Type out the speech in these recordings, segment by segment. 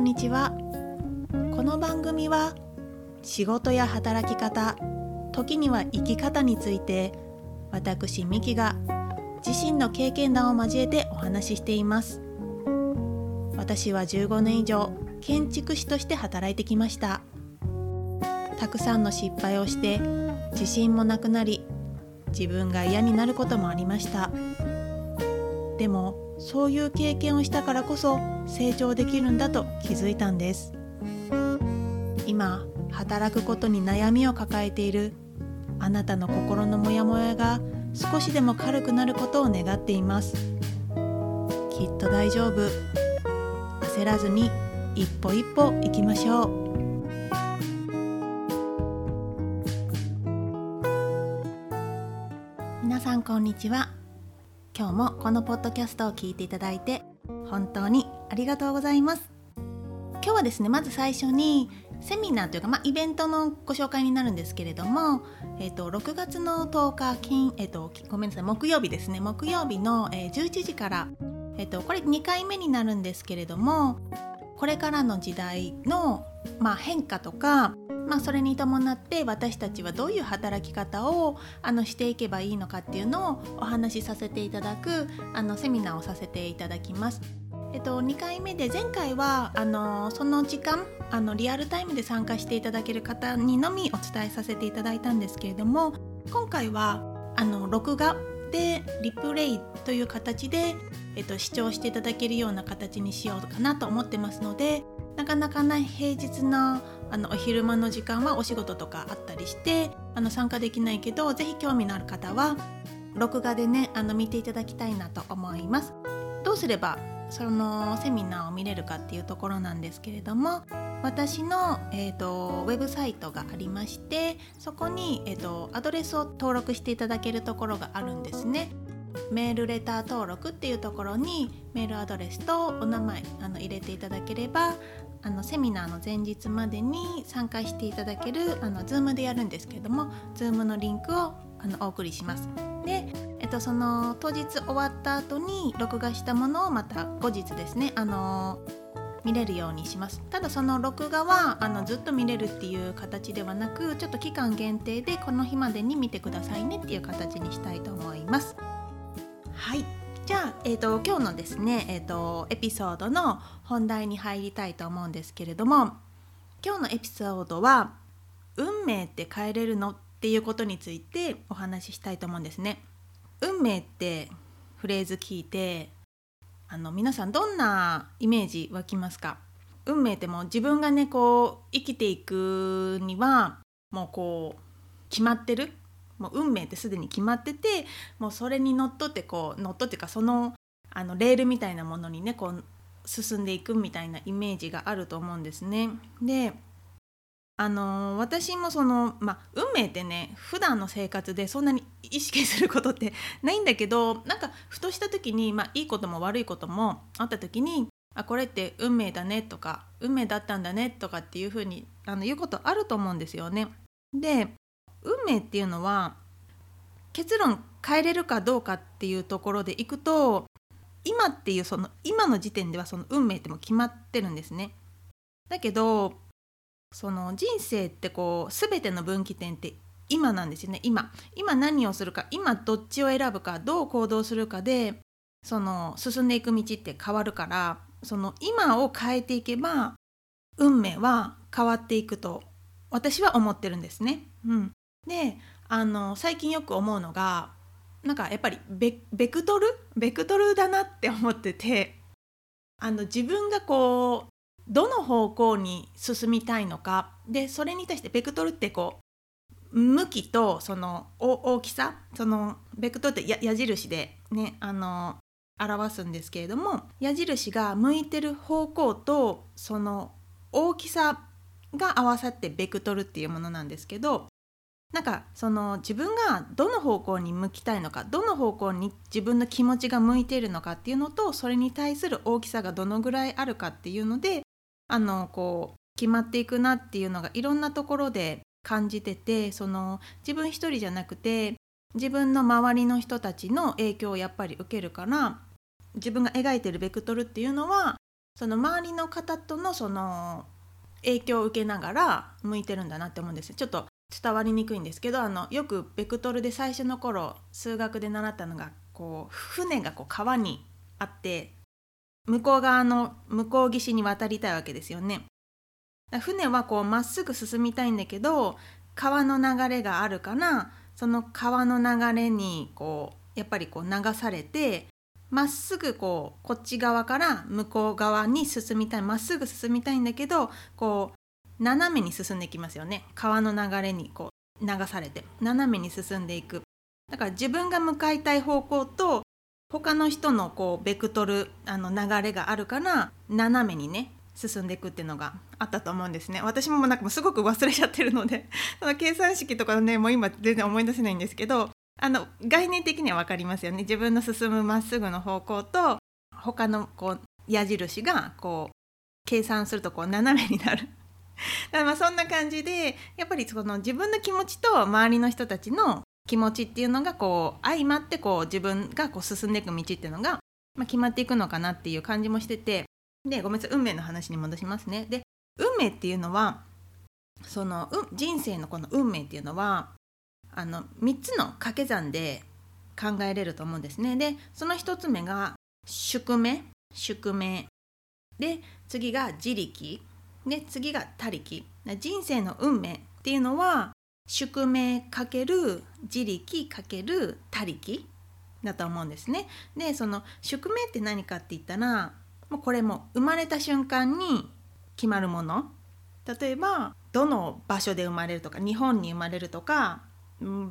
んにちは。この番組は仕事や働き方時には生き方について私ミキが自身の経験談を交えてお話ししています。私は15年以上建築士として働いてきました。たくさんの失敗をして自信もなくなり自分が嫌になることもありました。でもそういう経験をしたからこそ成長できるんだと気づいたんです。今働くことに悩みを抱えているあなたの心のモヤモヤが少しでも軽くなることを願っています。きっと大丈夫。焦らずに一歩一歩行きましょう。皆さんこんにちは。今日もこのポッドキャストを聞いていただいて本当にありがとうございます。今日はですねまず最初にセミナーというか、まあ、イベントのご紹介になるんですけれども、えーと、6月の10日金、えーと、ごめんなさい木曜日ですね。木曜日の、えー、11時から、えーと、これ2回目になるんですけれどもこれからの時代の、まあ、変化とか、まあ、それに伴って私たちはどういう働き方をあのしていけばいいのかっていうのをお話しさせていただくあのセミナーをさせていただきます。えっと、2回目で前回はあのその時間あのリアルタイムで参加していただける方にのみお伝えさせていただいたんですけれども今回はあの録画でリプレイという形で、えっと、視聴していただけるような形にしようかなと思ってますのでなかなかな平日のあのお昼間の時間はお仕事とかあったりしてあの参加できないけど是非興味のある方は録画でねあの見ていただきたいなと思います。どうすればそのセミナーを見れるかっていうところなんですけれども私の、えーと、ウェブサイトがありましてそこに、えーと、アドレスを登録していただけるところがあるんですね。メールレター登録っていうところにメールアドレスとお名前あの入れていただければあのセミナーの前日までに参加していただけるあの Zoom でやるんですけれども Zoom のリンクをあのお送りします。で、えっと、その当日終わった後に録画したものをまた後日ですね、あの見れるようにしますただその録画はあのずっと見れるっていう形ではなくちょっと期間限定でこの日までに見てくださいねっていう形にしたいと思いますはいじゃあ、えーと、今日のですね、えーとエピソードの本題に入りたいと思うんですけれども今日のエピソードは「運命って変えれるの?」っていうことについてお話ししたいと思うんですね。運命ってフレーズ聞いてあの皆さんどんなイメージ湧きますか？運命ってもう自分がねこう生きていくにはもうこう決まってるもう運命ってすでに決まっててもうそれにのっとってこうのっとってかそのあのレールみたいなものにねこう進んでいくみたいなイメージがあると思うんですね。であの私もその、まあ、運命ってね普段の生活でそんなに意識することってないんだけどなんかふとした時に、まあ、いいことも悪いこともあった時にあこれって運命だねとか運命だったんだねとかっていうふうにあの言うことあると思うんですよね。で運命っていうのは結論変えれるかどうかっていうところでいくと今っていうその今の時点ではその運命っても決まってるんですね。だけどその人生ってこう全ての分岐点って今なんですよね今今何をするか今どっちを選ぶかどう行動するかでその進んでいく道って変わるからその今を変えていけば運命は変わっていくと私は思ってるんですね。うん、であの最近よく思うのがなんかやっぱりベクトル？ベクトルだなって思っててあの自分がこうどの方向に進みたいのかでそれに対してベクトルってこう向きとその大きさそのベクトルって矢印でねあの表すんですけれども矢印が向いてる方向とその大きさが合わさってベクトルっていうものなんですけどなんかその自分がどの方向に向きたいのかどの方向に自分の気持ちが向いているのかっていうのとそれに対する大きさがどのぐらいあるかっていうのであのこう決まっていくなっていうのがいろんなところで感じててその自分一人じゃなくて自分の周りの人たちの影響をやっぱり受けるから自分が描いてるベクトルっていうのはその周りの方とのその影響を受けながら向いてるんだなって思うんですちょっと伝わりにくいんですけどあのよくベクトルで最初の頃数学で習ったのがこう船がこう川にあって向こう側の向こう岸に渡りたいわけですよね。船はこうまっすぐ進みたいんだけど川の流れがあるからその川の流れにこうやっぱりこう流されてまっすぐこうこっち側から向こう側に進みたいまっすぐ進みたいんだけどこう斜めに進んでいきますよね。川の流れにこう流されて。斜めに進んでいく。だから自分が向かいたい方向と他の人のこうベクトルあの流れがあるから斜めにね進んでいくっていうのがあったと思うんですね。私もなんかもうすごく忘れちゃってるので。その計算式とかねもう今全然思い出せないんですけどあの概念的には分かりますよね。自分の進むまっすぐの方向と他のこう矢印がこう計算するとこう斜めになる。だ まあそんな感じでやっぱりその自分の気持ちと周りの人たちの気持ちっていうのがこう相まってこう自分がこう進んでいく道っていうのが、まあ、決まっていくのかなっていう感じもしててでごめんなさい運命の話に戻しますね。で運命っていうのはその、う人生のこの運命っていうのはあの3つの掛け算で考えれると思うんですね。でその1つ目が宿命宿命で次が自力で次が他力人生の運命っていうのは宿命かける自力かける他力だと思うんですね。でその宿命って何かって言ったらもうこれも生まれた瞬間に決まるもの例えばどの場所で生まれるとか日本に生まれるとか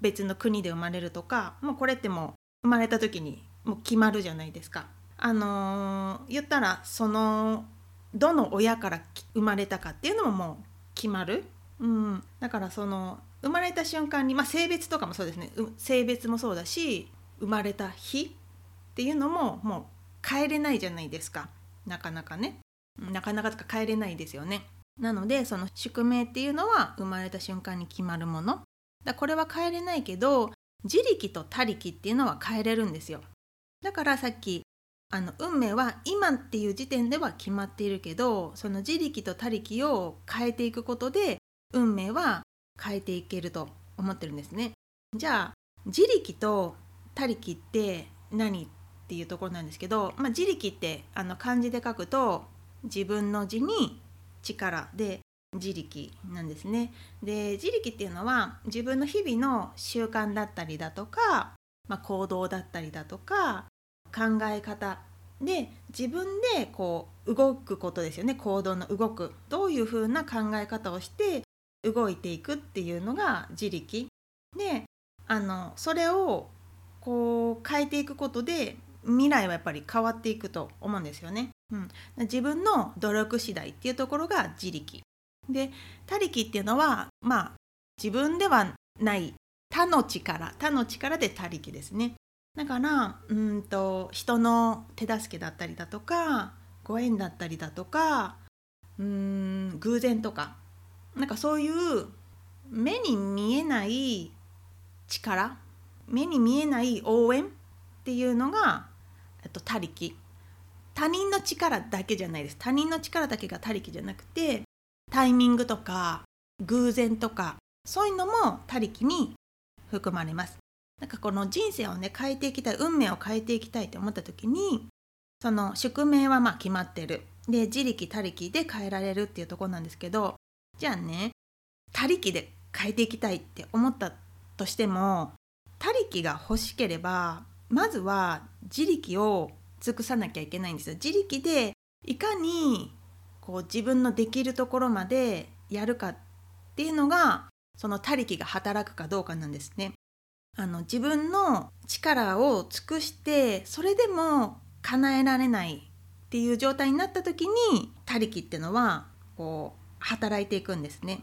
別の国で生まれるとかもうこれってもう生まれた時にもう決まるじゃないですか。あのー、言ったらそのどの親から生まれたかっていうのももう決まる、うん、だからその生まれた瞬間に、まあ、性別とかもそうですね。性別もそうだし生まれた日っていうのももう変えれないじゃないですか。なかなかね。なかなかとか変えれないですよね。なのでその宿命っていうのは生まれた瞬間に決まるもの。だこれは変えれないけど自力と他力っていうのは変えれるんですよ。だからさっきあの運命は今っていう時点では決まっているけどその自力と他力を変えていくことで運命は変えていけると思ってるんですねじゃあ自力と他力って何っていうところなんですけど、まあ、自力ってあの漢字で書くと自分の字に力で自力なんですね。で自力っていうのは自分の日々の習慣だったりだとか、まあ、行動だったりだとか考え方。で自分でこう動くことですよね。行動の動く。どういうふうな考え方をして動いていくっていうのが自力。であのそれをこう変えていくことで未来はやっぱり変わっていくと思うんですよね。うん、自分の努力次第っていうところが自力。で他力っていうのはまあ自分ではない。他の力。他の力で他力ですね。だからうんと人の手助けだったりだとかご縁だったりだとかうん偶然とかなんかそういう目に見えない力目に見えない応援っていうのが、えっと、他力。他人の力だけじゃないです。他人の力だけが他力じゃなくてタイミングとか偶然とかそういうのも他力に含まれます。なんかこの人生をね変えていきたい運命を変えていきたいって思った時にその宿命はまあ決まってるで自力他力で変えられるっていうところなんですけどじゃあね他力で変えていきたいって思ったとしても他力が欲しければまずは自力を尽くさなきゃいけないんですよ自力でいかにこう自分のできるところまでやるかっていうのがその他力が働くかどうかなんですね。あの自分の力を尽くしてそれでも叶えられないっていう状態になった時に他力ってのはこう働いていくんですね。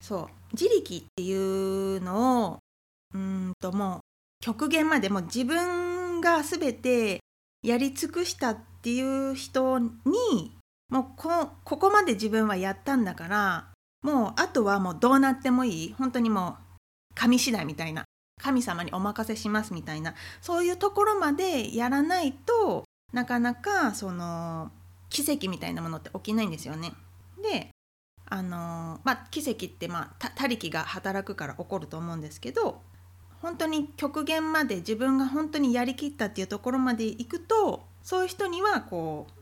そう。自力っていうのをうんともう極限までも自分が全てやり尽くしたっていう人にもうこここまで自分はやったんだからもうあとはもうどうなってもいい。本当にもう神次第みたいな。神様にお任せしますみたいなそういうところまでやらないとなかなかその奇跡みたいなものって起きないんですよね。であのまあ奇跡ってまあ他力が働くから起こると思うんですけど本当に極限まで自分が本当にやりきったっていうところまでいくとそういう人にはこう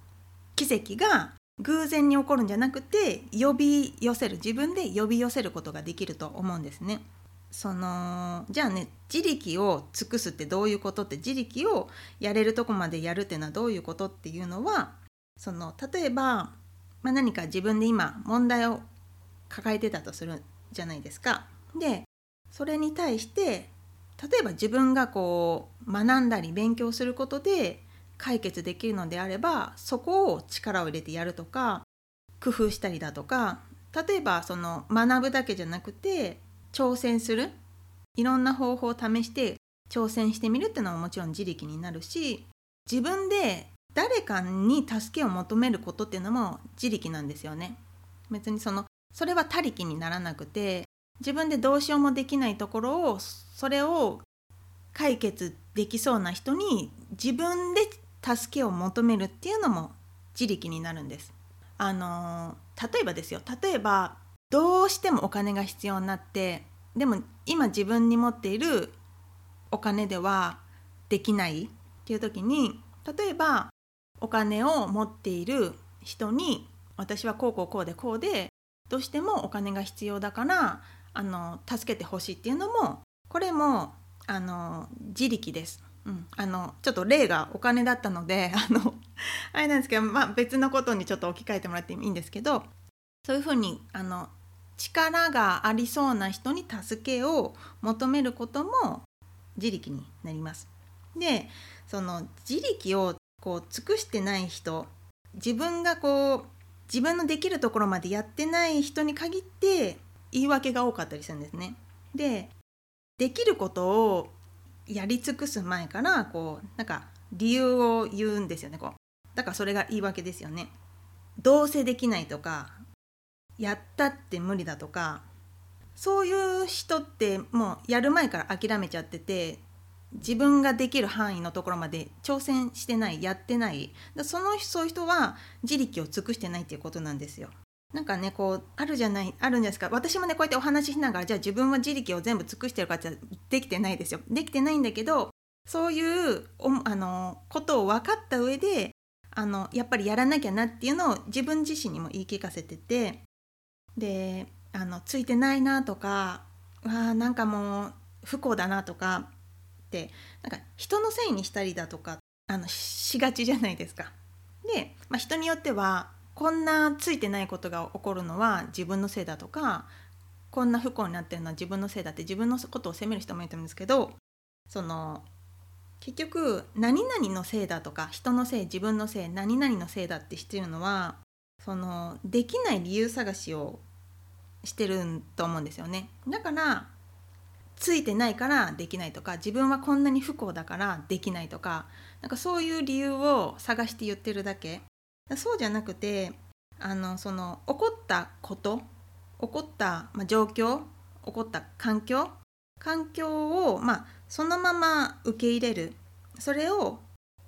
奇跡が偶然に起こるんじゃなくて呼び寄せる自分で呼び寄せることができると思うんですね。そのじゃあね自力を尽くすってどういうことって自力をやれるとこまでやるっていうのはどういうことっていうのはその例えば、まあ、何か自分で今問題を抱えてたとするじゃないですか。でそれに対して例えば自分がこう学んだり勉強することで解決できるのであればそこを力を入れてやるとか工夫したりだとか例えばその学ぶだけじゃなくて挑戦するいろんな方法を試して挑戦してみるっていうのはもちろん自力になるし自分で誰かに助けを求めることっていうのも自力なんですよね。別にそのそれは他力にならなくて自分でどうしようもできないところをそれを解決できそうな人に自分で助けを求めるっていうのも自力になるんです。あの例えばですよ例えばどうしてもお金が必要になってでも今自分に持っているお金ではできないっていう時に例えばお金を持っている人に私はこうこうこうでこうでどうしてもお金が必要だからあの助けてほしいっていうのもこれもあの自力です。うん、あのちょっと例がお金だったので あのあれなんですけど、まあ、別のことにちょっと置き換えてもらっていいんですけどそういうふうにあの力がありそうな人に助けを求めることも自力になります。でその自力をこう尽くしてない人自分がこう自分のできるところまでやってない人に限って言い訳が多かったりするんですね。でできることをやり尽くす前からこうなんか理由を言うんですよねこうだからそれが言い訳ですよねどうせできないとかやったって無理だとかそういう人ってもうやる前から諦めちゃってて自分ができる範囲のところまで挑戦してないやってない。そのそういう人は自力を尽くしてないっていうことなんですよ。なんかねこうあるじゃないあるんですか。私もねこうやってお話ししながらじゃあ自分は自力を全部尽くしてるかってできてないですよ。できてないんだけどそういうあのことを分かった上であのやっぱりやらなきゃなっていうのを自分自身にも言い聞かせててであのついてないなとかわなんかもう不幸だなとかってなんか人のせいにしたりだとかあのしがちじゃないですか。で、まあ、人によってはこんなついてないことが起こるのは自分のせいだとかこんな不幸になってるのは自分のせいだって自分のことを責める人もいると思うんですけどその結局何々のせいだとか人のせい自分のせい何々のせいだってしてるのはそのできない理由探しをしてると思うんですよね。だからついてないからできないとか自分はこんなに不幸だからできないとかなんかそういう理由を探して言ってるだけ。そうじゃなくてあのその起こったこと起こった、まあ、状況起こった環境環境を、まあ、そのまま受け入れる。それを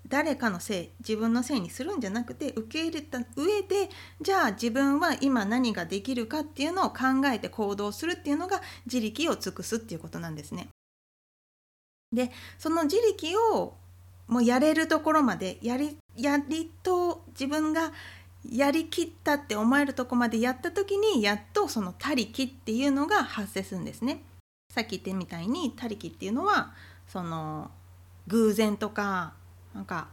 誰かのせい自分のせいにするんじゃなくて受け入れた上でじゃあ自分は今何ができるかっていうのを考えて行動するっていうのが自力を尽くすっていうことなんですね。でその自力をもうやれるところまでやりやりと自分がやりきったって思えるとこまでやった時にやっとその他力っていうのが発生するんですね。さっき言ってみたいに他力っていうのはその偶然とかなんか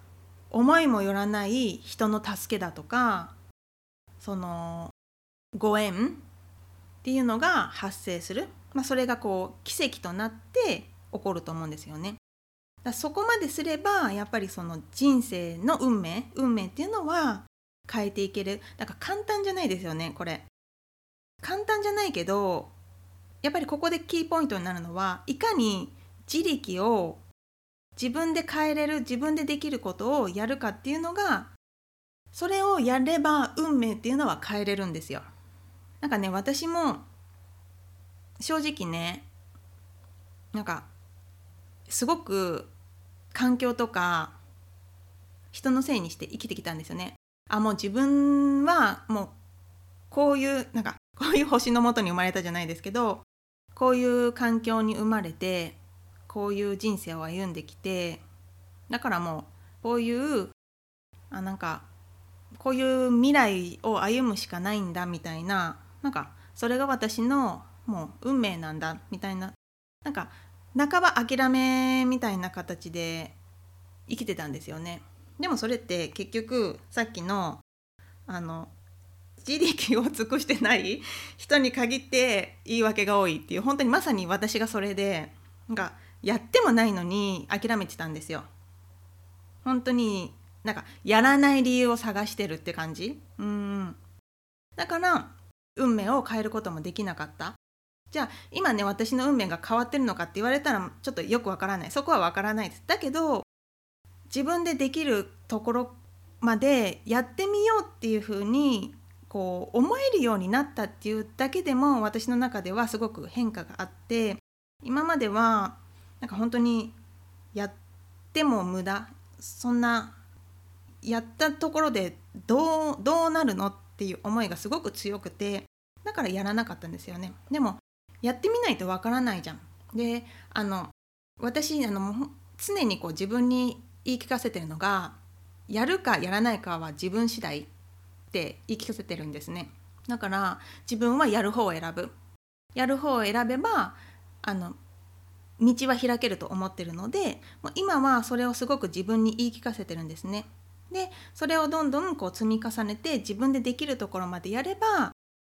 思いもよらない人の助けだとかそのご縁っていうのが発生する、まあ、それがこう奇跡となって起こると思うんですよね。だそこまですればやっぱりその人生の運命運命っていうのは変えていける。だから簡単じゃないですよねこれ。簡単じゃないけどやっぱりここでキーポイントになるのはいかに自力を自分で変えれる自分でできることをやるかっていうのがそれをやれば運命っていうのは変えれるんですよ。なんかね私も正直ねなんかすごく環境とか人のせいにして生きてきたんですよね。あもう自分はもうこういうなんかこういう星のもとに生まれたじゃないですけどこういう環境に生まれてこういう人生を歩んできてだからもうこういうあなんかこういう未来を歩むしかないんだみたいななんかそれが私のもう運命なんだみたいななんか半ば諦めみたいな形で生きてたんですよね。でもそれって結局さっきのあの自力を尽くしてない人に限って言い訳が多いっていう本当にまさに私がそれでなんかやってもないのに諦めてたんですよ。本当になんかやらない理由を探してるって感じ？うん。だから運命を変えることもできなかった。じゃあ今ね私の運命が変わってるのかって言われたらちょっとよくわからない。そこはわからないです。だけど自分でできるところまでやってみようっていうふうにこう思えるようになったっていうだけでも私の中ではすごく変化があって今まではなんか本当にやっても無駄そんなやったところでどうどうなるのっていう思いがすごく強くてだからやらなかったんですよね。でもやってみないとわからないじゃん。であの私あの常にこう自分に言い聞かせてるのがやるかやらないかは自分次第って言い聞かせてるんですね。だから自分はやる方を選ぶ。やる方を選べばあの道は開けると思ってるのでもう今はそれをすごく自分に言い聞かせてるんですね。でそれをどんどんこう積み重ねて自分でできるところまでやれば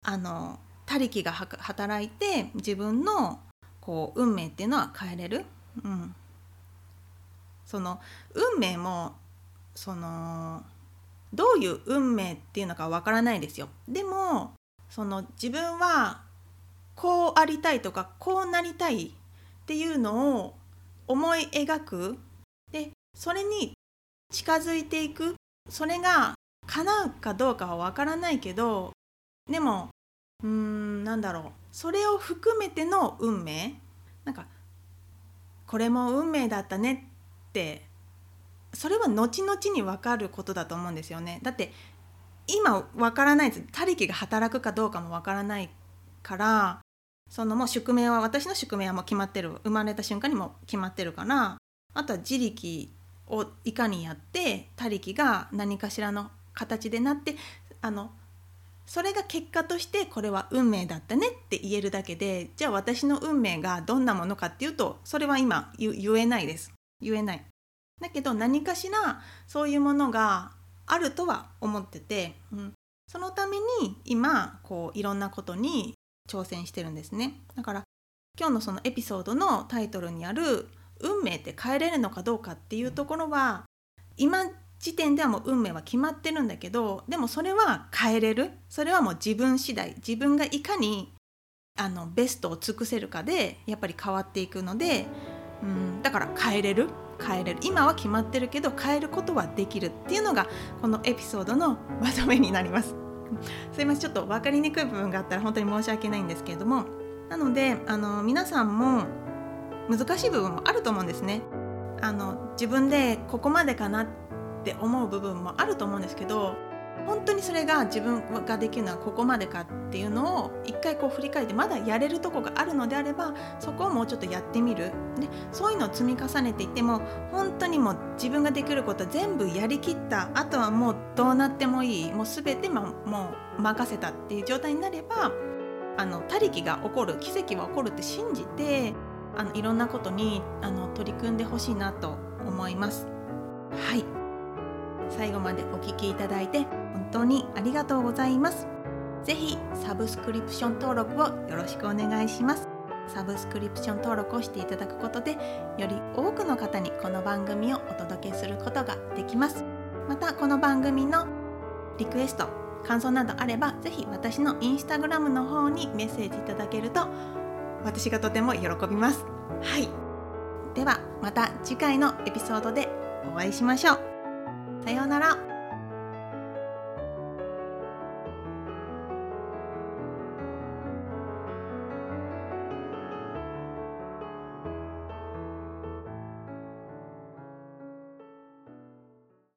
あの他力が働いて自分のこう運命っていうのは変えれる、うん、その運命もそのどういう運命っていうのかわからないですよ。でもその自分はこうありたいとかこうなりたいっていうのを思い描く。でそれに近づいていく。それが叶うかどうかはわからないけどでもうーんなんだろう。それを含めての運命。なんかこれも運命だったねって。それは後々に分かることだと思うんですよね。だって今分からないです。他力が働くかどうかも分からないから。そのもう宿命は私の宿命はもう決まってる生まれた瞬間にも決まってるからあとは自力をいかにやって他力が何かしらの形でなってあのそれが結果としてこれは運命だったねって言えるだけでじゃあ私の運命がどんなものかっていうとそれは今言えないです。言えない。だけど何かしらそういうものがあるとは思ってて、うん、そのために今こういろんなことに挑戦してるんですね。だから今日のそのエピソードのタイトルにある運命って変えれるのかどうかっていうところは今時点ではもう運命は決まってるんだけどでもそれは変えれる。それはもう自分次第。自分がいかにあのベストを尽くせるかでやっぱり変わっていくのでうんだから変えれる。変えれる。今は決まってるけど変えることはできるっていうのがこのエピソードのまとめになります。すいませんちょっと分かりにくい部分があったら本当に申し訳ないんですけれどもなのであの皆さんも難しい部分もあると思うんですね。あの自分でここまでかなって思う部分もあると思うんですけど本当にそれが自分ができるのはここまでかっていうのを一回こう振り返ってまだやれるとこがあるのであればそこをもうちょっとやってみる。でそういうのを積み重ねていっても本当にもう自分ができること全部やりきった。あとはもうどうなってもいい。もう全てももう任せたっていう状態になればあの他力が起こる奇跡は起こるって信じてあのいろんなことにあの取り組んでほしいなと思います。はい。最後までお聴きいただいて本当にありがとうございます。ぜひサブスクリプション登録をよろしくお願いします。サブスクリプション登録をしていただくことでより多くの方にこの番組をお届けすることができます。またこの番組のリクエスト感想などあればぜひ私のインスタグラムの方にメッセージいただけると私がとても喜びます。はい。ではまた次回のエピソードでお会いしましょう。さようなら。